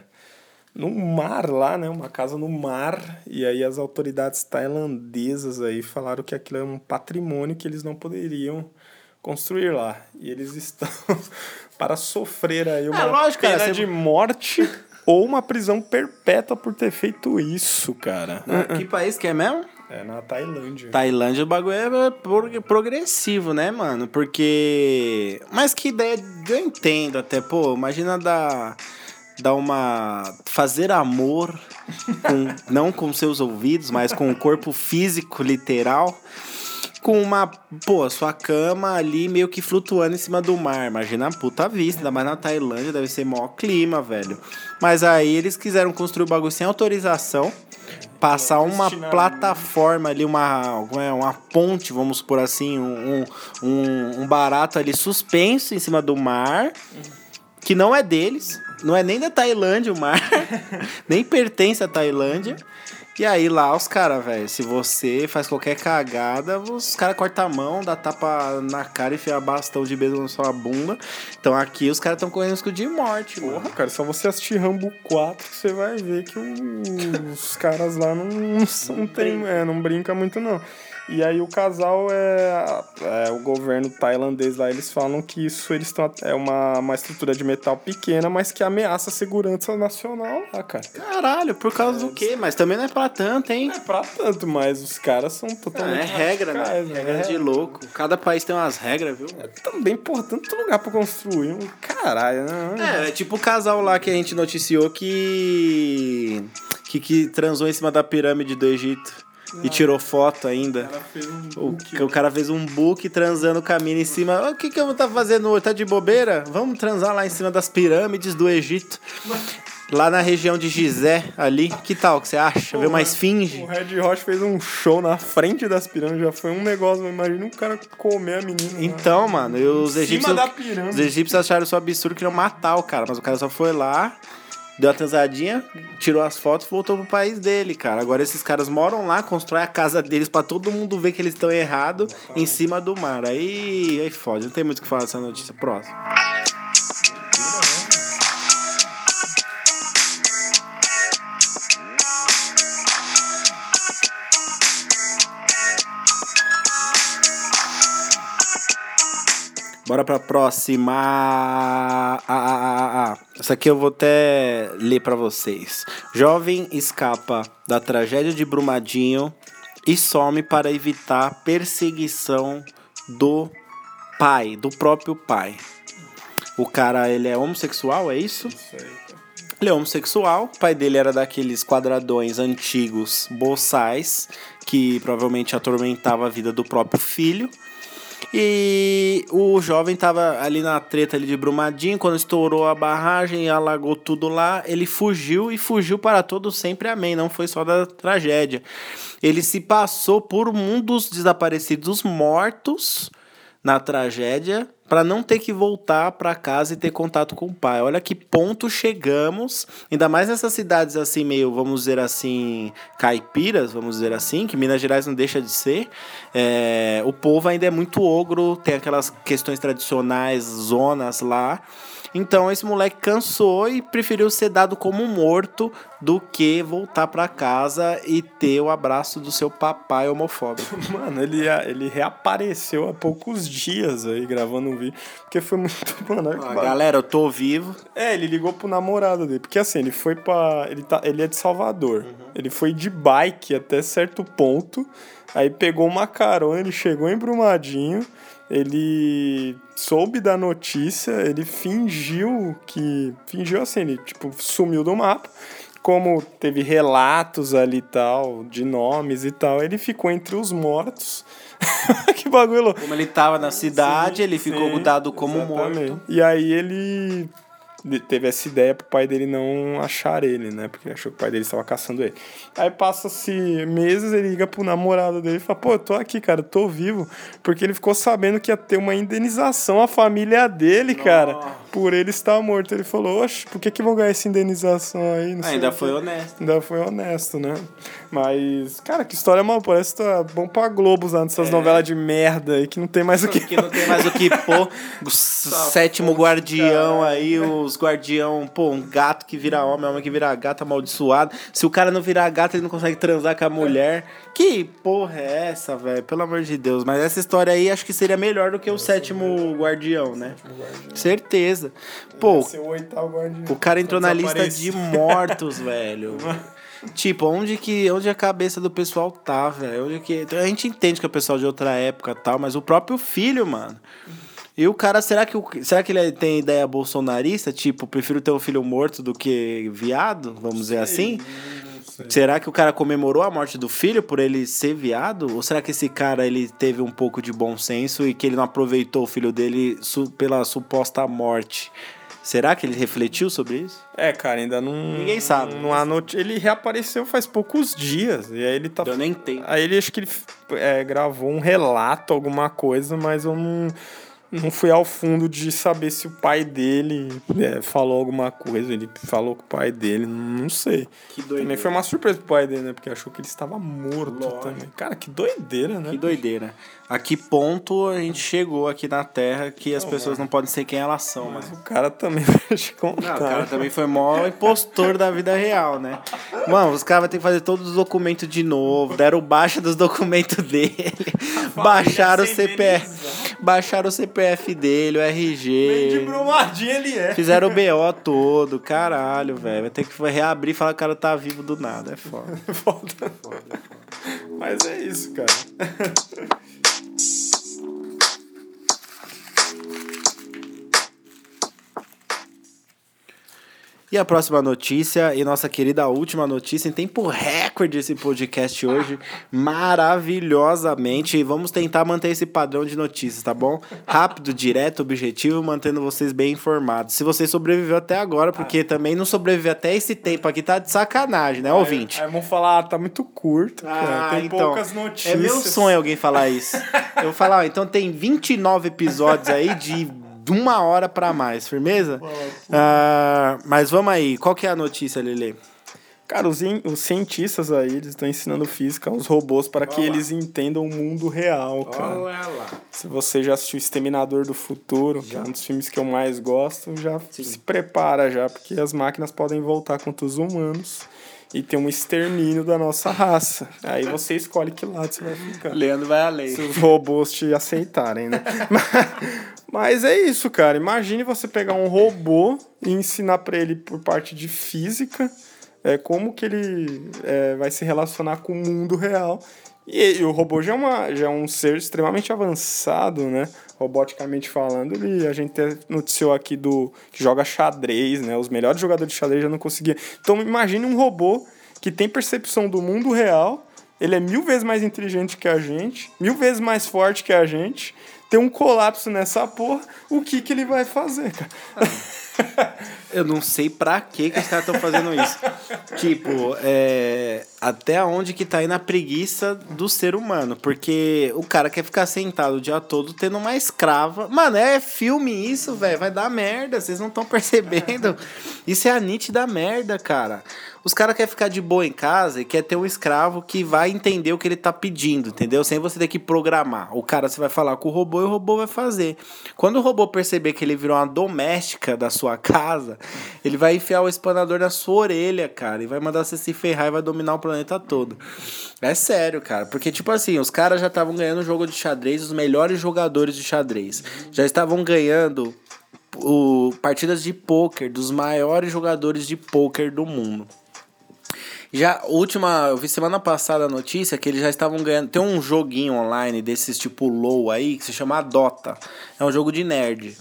S2: no mar lá, né? Uma casa no mar. E aí as autoridades tailandesas aí falaram que aquilo é um patrimônio que eles não poderiam construir lá. E eles estão para sofrer aí uma
S1: É, lógico, cara,
S2: pena
S1: você-
S2: de morte ou uma prisão perpétua por ter feito isso, cara.
S1: Que país que é mesmo?
S2: É na Tailândia.
S1: Tailândia o bagulho é pro- progressivo, né, mano? Porque. Mas que ideia eu entendo até, pô, imagina dar. Dar uma. Fazer amor, com, não com seus ouvidos, mas com o corpo físico literal. Com uma, pô, sua cama ali meio que flutuando em cima do mar. Imagina a puta vista, ainda mais na Tailândia, deve ser maior clima, velho. Mas aí eles quiseram construir o bagulho sem autorização, passar uma plataforma ali, uma, é, uma ponte, vamos por assim, um, um, um barato ali suspenso em cima do mar, que não é deles, não é nem da Tailândia o mar, nem pertence à Tailândia. E aí lá os caras, velho, se você faz qualquer cagada, os caras cortam a mão, dá tapa na cara e enfia bastão de beijo na sua bunda. Então aqui os caras estão correndo risco de morte, mano.
S2: Porra, cara, só você assistir Rambo 4 que você vai ver que os caras lá não, não, não tem, é, não brinca muito não. E aí o casal é, é o governo tailandês lá, eles falam que isso eles estão é uma, uma estrutura de metal pequena, mas que ameaça a segurança nacional lá, cara.
S1: Caralho, por causa do quê? Mas também não é pra tanto, hein?
S2: É pra tanto, mas os caras são
S1: É
S2: totalmente
S1: regra, né?
S2: radicais,
S1: Regra de louco. Cada país tem umas regras, viu?
S2: Também, porra, tanto lugar pra construir, um caralho, né?
S1: É, é tipo o casal lá que a gente noticiou que... que. que transou em cima da pirâmide do Egito. E tirou foto ainda.
S2: um
S1: O, o cara fez um book transando com a mina em cima. O que, que eu vou estar fazendo hoje? Tá de bobeira? Vamos transar lá em cima das pirâmides do Egito. Lá na região de Gizé, ali. Que tal que você acha? Ver uma
S2: O
S1: esfinge?
S2: Red Hot fez um show na frente das pirâmides, já foi um negócio, imagina um cara comer a menina.
S1: Então, mano, e os
S2: Em cima
S1: egípcios.
S2: da pirâmide.
S1: Os egípcios acharam isso absurdo, queriam matar o cara. Mas o cara só foi lá, deu uma transadinha, tirou as fotos e voltou pro país dele, cara. Agora esses caras moram lá, constroem a casa deles pra todo mundo ver que eles estão errados em cima do mar. Aí, aí fode, não tem muito o que falar dessa notícia. Próximo. Bora pra próxima. Ah, ah, ah, ah, ah. Essa aqui eu vou até ler pra vocês. Jovem escapa da tragédia de Brumadinho e some para evitar perseguição do pai, do próprio pai. O cara, ele é homossexual, é isso?
S2: Isso.
S1: Ele é homossexual, o pai dele era daqueles quadradões antigos, boçais, que provavelmente atormentava a vida do próprio filho. E o jovem tava ali na treta ali de Brumadinho, quando estourou a barragem e alagou tudo lá, ele fugiu e fugiu para todo sempre, amém. Não foi só da tragédia. Ele se passou por um dos desaparecidos mortos na tragédia para não ter que voltar para casa e ter contato com o pai. Olha que ponto chegamos, ainda mais nessas cidades assim meio, vamos dizer assim, caipiras, vamos dizer assim, que Minas Gerais não deixa de ser. É, o povo ainda é muito ogro, tem aquelas questões tradicionais, zonas lá. Então esse moleque cansou e preferiu ser dado como morto do que voltar para casa e ter o abraço do seu papai homofóbico.
S2: Mano, ele, ele reapareceu há poucos dias aí gravando um vídeo. Porque foi muito. Mano, que
S1: Ah,
S2: bagulho.
S1: galera, eu tô vivo.
S2: É, ele ligou pro namorado dele. Porque assim, ele foi pra. Ele, tá, ele é de Salvador. Ele foi de bike até certo ponto. Aí pegou uma carona, ele chegou em Brumadinho. Ele soube da notícia, ele fingiu que. Fingiu assim, ele tipo, sumiu do mapa. Como teve relatos ali e tal, de nomes e tal, ele ficou entre os mortos. que bagulho.
S1: Como ele tava na cidade, ele ficou
S2: Sim,
S1: dado como
S2: exatamente.
S1: morto.
S2: E aí ele teve essa ideia pro pai dele não achar ele, né? Porque achou que o pai dele estava caçando ele. Aí passa-se meses, ele liga pro namorado dele e fala: Pô, eu tô aqui, cara, tô vivo. Porque ele ficou sabendo que ia ter uma indenização à família dele, cara, por ele estar morto. Ele falou: Oxe, por que, que vão ganhar essa indenização aí? Não sei
S1: Ainda
S2: o quê."
S1: foi honesto.
S2: Ainda foi honesto, né? Mas, cara, que história mal. Parece que tá bom pra Globo usando essas novelas de merda aí que não tem mais o que.
S1: Que não tem mais o que pôr. O sétimo guardião aí, os guardião, pô, um gato que vira homem, homem que vira gato amaldiçoado. Se o cara não virar gato, ele não consegue transar com a mulher. Que porra é essa, velho? Pelo amor de Deus. Mas essa história aí acho que seria melhor do que o sétimo guardião, né? Certeza. Pô,
S2: Ser o
S1: cara entrou na lista de mortos, velho. Tipo, onde que onde a cabeça do pessoal tá, velho? Onde que a gente entende que é o pessoal de outra época e tal, mas o próprio filho, mano. E o cara, será que, o, será que ele tem ideia bolsonarista? Tipo, prefiro ter um filho morto do que viado? Vamos dizer assim? Será que o cara comemorou a morte do filho por ele ser viado? Ou será que esse cara ele teve um pouco de bom senso e que ele não aproveitou o filho dele su- pela suposta morte? Será que ele refletiu sobre isso?
S2: É, cara, ainda não.
S1: Ninguém sabe.
S2: Não há noti- Ele reapareceu faz poucos dias. E aí ele tá.
S1: Eu nem entendo.
S2: Aí ele acho que ele é, gravou um relato, alguma coisa, mas eu não, não fui ao fundo de saber se o pai dele é, falou alguma coisa. Ele falou com o pai dele, não sei.
S1: Que
S2: Também foi uma surpresa pro pai dele, né? Porque achou que ele estava morto também. Cara, que doideira, né?
S1: Que doideira. A que ponto a gente chegou aqui na Terra que as pessoas não podem ser quem elas são,
S2: Mas
S1: mano?
S2: o cara também vai te contar.
S1: Não, o cara também foi mó impostor da vida real, né? Mano, os caras vão ter que fazer todos os documentos de novo, deram baixa dos documentos dele, baixaram o CPF, baixaram o CPF dele, o
S2: De
S1: RG,
S2: Brumadinho ele é.
S1: fizeram o BO todo, caralho, velho. Vai ter que reabrir e falar que o cara tá vivo do nada, é foda.
S2: Foda. Mas é isso, cara.
S1: E a próxima notícia, e nossa querida última notícia, em tempo recorde esse podcast hoje, maravilhosamente. E vamos tentar manter esse padrão de notícias, tá bom? Rápido, direto, objetivo, mantendo vocês bem informados. Se você sobreviveu até agora, porque também não sobreviveu até esse tempo aqui, tá de sacanagem, né, ouvinte?
S2: Aí vamos falar, tá muito curto,
S1: Ah,
S2: tem
S1: então,
S2: poucas notícias.
S1: É meu sonho alguém falar isso. Eu vou falar, ó, então tem 29 episódios aí de uma hora pra mais, firmeza? Ah, mas vamos aí, qual que é a notícia, Lele?
S2: Cara, os, os cientistas aí, eles estão ensinando física aos robôs para que eles entendam o mundo real, cara.
S1: lá.
S2: Se você já assistiu Exterminador do Futuro, que é um dos filmes que eu mais gosto, já se prepara já, porque as máquinas podem voltar contra os humanos e ter um extermínio da nossa raça. Aí você escolhe que lado você vai ficar.
S1: Leandro vai além.
S2: Se os robôs te aceitarem, né? Mas é isso, cara. Imagine você pegar um robô e ensinar pra ele por parte de física é, como que ele é, vai se relacionar com o mundo real. E, e o robô já é, uma, já é um ser extremamente avançado, né? Roboticamente falando, ele, a gente noticiou aqui do que joga xadrez, né? Os melhores jogadores de xadrez já não conseguiam. Então imagine um robô que tem percepção do mundo real, ele é mil vezes mais inteligente que a gente, mil vezes mais forte que a gente, tem um colapso nessa porra, o que que ele vai fazer, cara?
S1: Eu não sei pra que que os caras estão fazendo isso. tipo, é, até onde que tá indo a preguiça do ser humano. Porque o cara quer ficar sentado o dia todo tendo uma escrava. Mano, é filme isso, velho. Vai dar merda. Vocês não estão percebendo. Isso é a nítida merda, cara. Os caras querem ficar de boa em casa e quer ter um escravo que vai entender o que ele tá pedindo, entendeu? Sem você ter que programar. O cara você vai falar com o robô e o robô vai fazer. Quando o robô perceber que ele virou uma doméstica da sua casa, ele vai enfiar o espanador na sua orelha, cara, e vai mandar você se ferrar e vai dominar o planeta todo. É sério, cara, porque tipo assim, os caras já estavam ganhando o jogo de xadrez, os melhores jogadores de xadrez. Já estavam ganhando o, partidas de pôquer dos maiores jogadores de pôquer do mundo. Já, última, eu vi semana passada a notícia que eles já estavam ganhando. Tem um joguinho online desses tipo LOL aí que se chama Dota. É um jogo de nerd.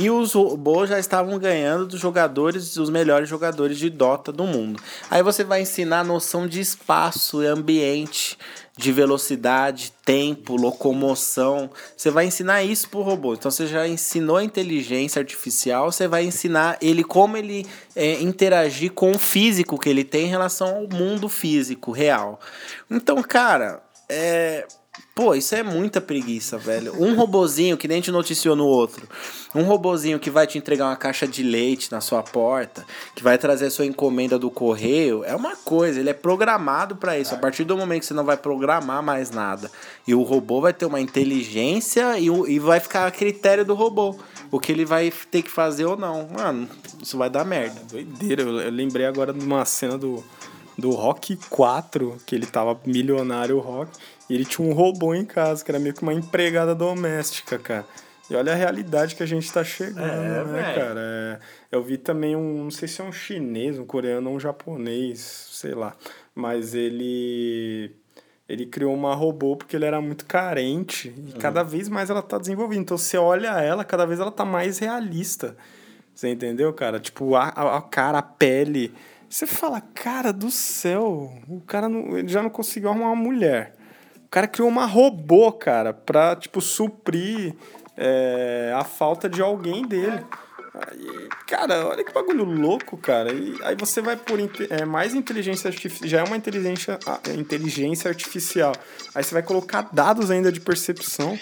S1: E os robôs já estavam ganhando dos jogadores, dos melhores jogadores de Dota do mundo. Aí você vai ensinar a noção de espaço e ambiente, de velocidade, tempo, locomoção. Você vai ensinar isso pro robô. Então você já ensinou a inteligência artificial, você vai ensinar ele como ele é, interagir com o físico que ele tem em relação ao mundo físico real. Então, cara, é. Pô, isso é muita preguiça, velho. Um robozinho, que nem a gente noticiou no outro. Um robozinho que vai te entregar uma caixa de leite na sua porta, que vai trazer a sua encomenda do correio, é uma coisa, ele é programado para isso. A partir do momento que você não vai programar mais nada, e o robô vai ter uma inteligência e, e vai ficar a critério do robô. O que ele vai ter que fazer ou não. Mano, isso vai dar merda.
S2: Doideira, eu, eu lembrei agora de uma cena do, do Rock 4, que ele tava milionário, o Rock, e ele tinha um robô em casa, que era meio que uma empregada doméstica, cara. E olha a realidade que a gente tá chegando,
S1: É,
S2: né,
S1: velho.
S2: cara? É, eu vi também um, não sei se é um chinês, um coreano ou um japonês, sei lá, mas ele ele criou uma robô porque ele era muito carente e cada vez mais ela tá desenvolvendo. Então você olha ela, cada vez ela tá mais realista. Você entendeu, cara? Tipo, a, a, a cara, a pele. Você fala, cara do céu, o cara não, ele já não conseguiu arrumar uma mulher. O cara criou uma robô, cara, pra, tipo, suprir é, a falta de alguém dele. Aí, cara, olha que bagulho louco, cara. E aí você vai por é, mais inteligência artificial. Já é uma inteligência, a- inteligência artificial. Aí você vai colocar dados ainda de percepção.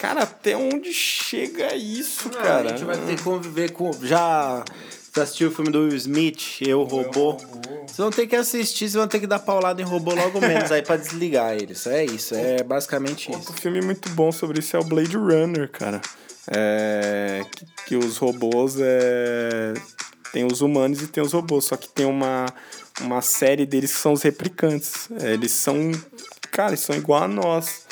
S2: Cara, até onde chega isso, cara?
S1: A gente vai ter que conviver com. Já. Você assistiu o filme do Will Smith, Eu, Robô? Vocês vão ter que assistir, vocês vão ter que dar paulada em robô logo menos aí pra desligar eles. É isso, é basicamente isso.
S2: Outro filme muito bom sobre isso é o Blade Runner, cara. É, que, que os robôs é, tem os humanos e tem os robôs, só que tem uma, uma série deles que são os replicantes. É, eles são, cara, eles são igual a nós.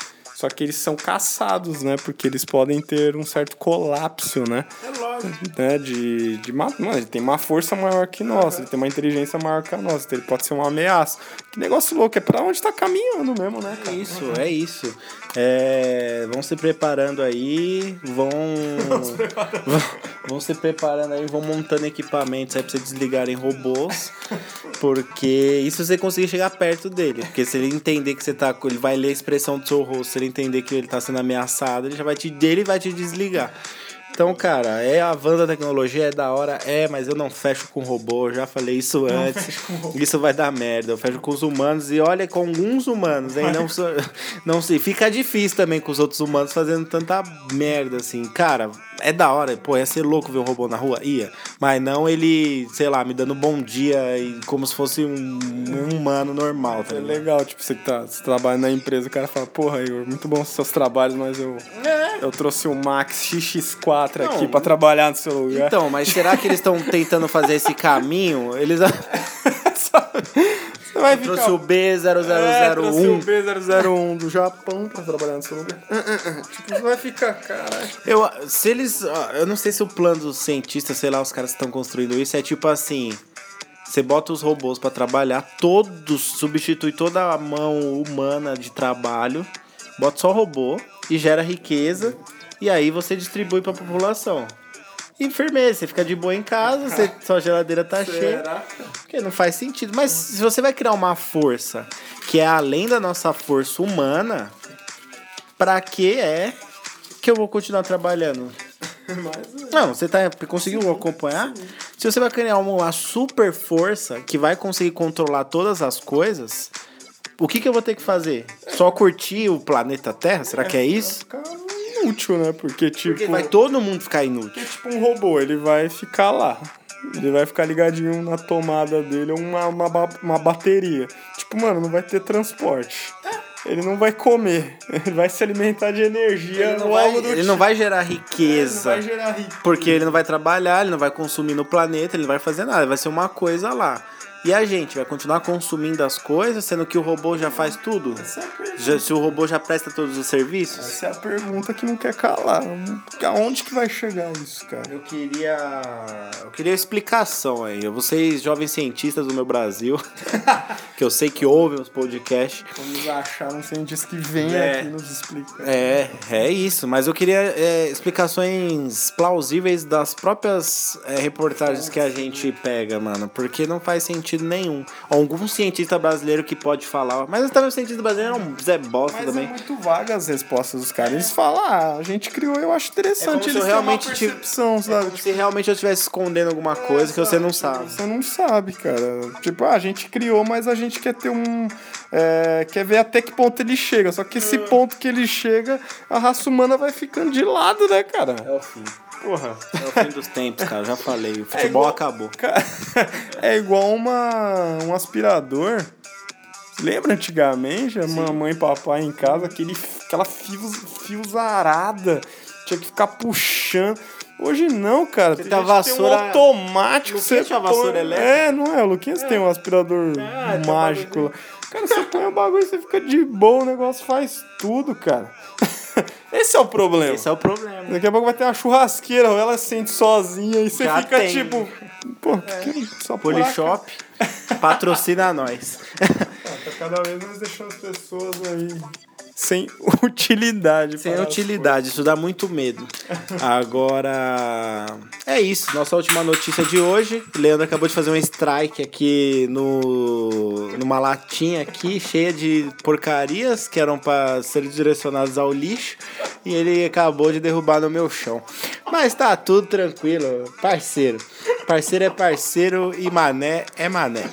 S2: Só que eles são caçados, né? Porque eles podem ter um certo colapso, né?
S1: É lógico.
S2: Né? De, de mano, ele tem uma força maior que nós, ele tem uma inteligência maior que a nossa, então ele pode ser uma ameaça. Que negócio louco, é pra onde tá caminhando mesmo, né?
S1: É
S2: cara?
S1: isso, é isso. É, vão se preparando aí, vão. vão, vão se preparando aí, vão montando equipamentos aí pra vocês desligarem robôs. Porque isso você conseguir chegar perto dele. Porque se ele entender que você tá. Ele vai ler a expressão do seu rosto, se ele entender que ele tá sendo ameaçado, ele já vai te. Dele vai te desligar. Então, cara, é a van da tecnologia, é da hora, é, mas eu não fecho com robô, eu já falei isso antes. Isso vai dar merda. Eu fecho com os humanos e olha, com alguns humanos, hein? Não, não sei. Fica difícil também com os outros humanos fazendo tanta merda assim. Cara, é da hora. Pô, ia ser louco ver um robô na rua? Ia. Mas não ele, sei lá, me dando bom dia e como se fosse um, um humano normal, tá
S2: É legal, tipo, você, tá, você trabalha na empresa, o cara fala, porra, Igor, muito bom os seus trabalhos, mas eu,
S1: É.
S2: eu trouxe o Max XX4 aqui
S1: Não.
S2: pra trabalhar no seu lugar.
S1: Então, mas será que eles estão tentando fazer esse caminho? Eles.
S2: você vai ficar...
S1: Trouxe o
S2: É, trouxe o
S1: B0001.
S2: B001 do Japão pra trabalhar no seu lugar. tipo, você vai ficar, caralho.
S1: Eu, se eles. Eu não sei se o plano dos cientistas, sei lá, os caras que estão construindo isso, é tipo assim. Você bota os robôs pra trabalhar, todos, substitui toda a mão humana de trabalho, bota só robô e gera riqueza, e aí você distribui pra população. E firmeza, você fica de boa em casa, você, sua geladeira tá cheia. Porque não faz sentido. Mas se você vai criar uma força que é além da nossa força humana, pra que é que eu vou continuar trabalhando? Não, você tá, conseguiu acompanhar? Se você vai criar uma, super força que vai conseguir controlar todas as coisas, o que, que eu vou ter que fazer? Só curtir o planeta Terra? Será que é isso?
S2: Ficar inútil, né? Porque, tipo...
S1: Porque vai todo mundo ficar inútil.
S2: Porque, tipo, um robô, ele vai ficar lá. Ele vai ficar ligadinho na tomada dele, uma, uma, uma bateria. Tipo, mano, não vai ter transporte. Ele não vai comer. Ele vai se alimentar de energia
S1: Ele não,
S2: ou
S1: vai, ele
S2: tipo.
S1: não vai gerar riqueza.
S2: vai gerar rico.
S1: Porque ele não vai trabalhar, ele não vai consumir no planeta, ele não vai fazer nada, vai ser uma coisa lá. E a gente vai continuar consumindo as coisas, sendo que o robô já faz tudo?
S2: Essa é a pergunta.
S1: Já- se o robô já presta todos os serviços?
S2: Essa é a pergunta que não quer calar. Aonde que vai chegar isso, cara?
S1: Eu queria. Eu queria explicação aí. Vocês, jovens cientistas do meu Brasil, que eu sei que ouvem os podcasts.
S2: Vamos achar um cientista que vem
S1: É.
S2: aqui nos explicar.
S1: É, é isso. Mas eu queria é, explicações plausíveis das próprias é, reportagens que a gente pega, mano. Porque não faz sentido nenhum. Algum cientista brasileiro que pode falar. Mas também o cientista brasileiro é um Zé Bosta
S2: Mas
S1: também.
S2: é muito vaga as respostas dos caras. Eles falam, ah, a gente criou, eu acho interessante.
S1: É como se realmente
S2: percepção, sabe?
S1: Como se realmente eu estivesse escondendo alguma coisa que você não sabe.
S2: Você não sabe, cara. Tipo, ah, a gente criou, mas a gente quer ter um. é, quer ver até que ponto ele chega. Só que esse
S1: Hum.
S2: ponto que ele chega, a raça humana vai ficando de lado, né, cara?
S1: É o fim.
S2: Porra.
S1: É o fim dos tempos, cara. Já falei. O futebol
S2: igual-
S1: acabou.
S2: Cara, é igual uma, um aspirador. Lembra antigamente, a mamãe e papai em casa, aquele, aquela fios, fios arada, tinha que ficar puxando. Hoje não, cara. Tem,
S1: tem a
S2: que tem
S1: vassoura-
S2: um automático.
S1: Luquinhas
S2: você
S1: tinha vassoura
S2: põe-
S1: elétrica?
S2: É, não é? O Luquinhas tem um aspirador
S1: um
S2: mágico lá. Cara, você põe o bagulho, você fica de boa, o negócio faz tudo, cara. Esse é o problema.
S1: Esse é o problema.
S2: Daqui a pouco vai ter uma churrasqueira, ou ela sente sozinha e você
S1: Já
S2: fica
S1: tem.
S2: tipo. Pô, que que só
S1: Polishop patrocina nós.
S2: Tá cada vez mais deixando as pessoas aí sem utilidade.
S1: Sem utilidade, isso dá muito medo. Agora, é isso. Nossa última notícia de hoje. O Leandro acabou de fazer um strike aqui no numa latinha aqui, cheia de porcarias que eram para serem direcionadas ao lixo. E ele acabou de derrubar no meu chão. Mas tá tudo tranquilo, parceiro. Parceiro é parceiro e mané é mané.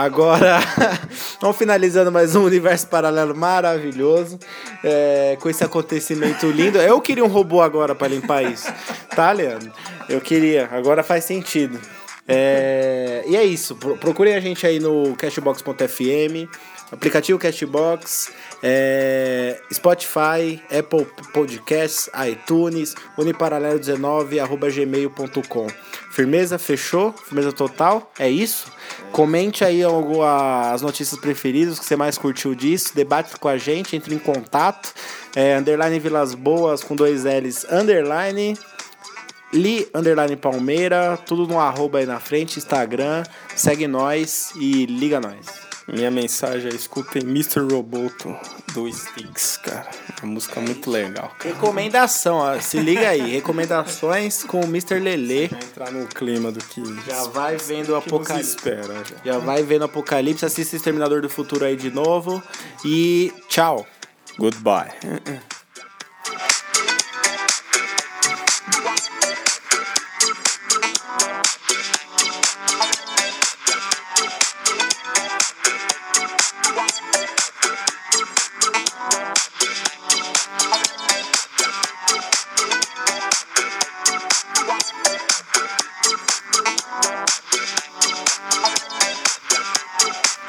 S1: Agora, vamos finalizando mais um universo paralelo maravilhoso. é, com esse acontecimento lindo. Eu queria um robô agora para limpar isso. Tá, Leandro? Eu queria. Agora faz sentido. É, e é isso. Pro- Procurem a gente aí no cashbox.fm, aplicativo Cashbox. É, Spotify, Apple Podcasts, iTunes, uniparalelo19, arroba gmail.com. Firmeza? Fechou? Firmeza total? É isso? Comente aí algo, as notícias preferidas, o que você mais curtiu disso. Debate com a gente, entre em contato. É, underline Vilas Boas com dois L's, underline. Li Underline Palmeira, tudo no arroba aí na frente, Instagram, segue nós e liga nós.
S2: Minha mensagem é escutem Mr. Roboto do Sticks, cara. Uma música muito legal.
S1: Cara. Recomendação, ó, se liga aí. Recomendações com o Mr. Lele.
S2: Vai entrar no clima do que.
S1: Já vai vendo o Apocalipse.
S2: Espera,
S1: já. já vai vendo o Apocalipse, assista Exterminador do Futuro aí de novo. E tchau.
S2: Goodbye.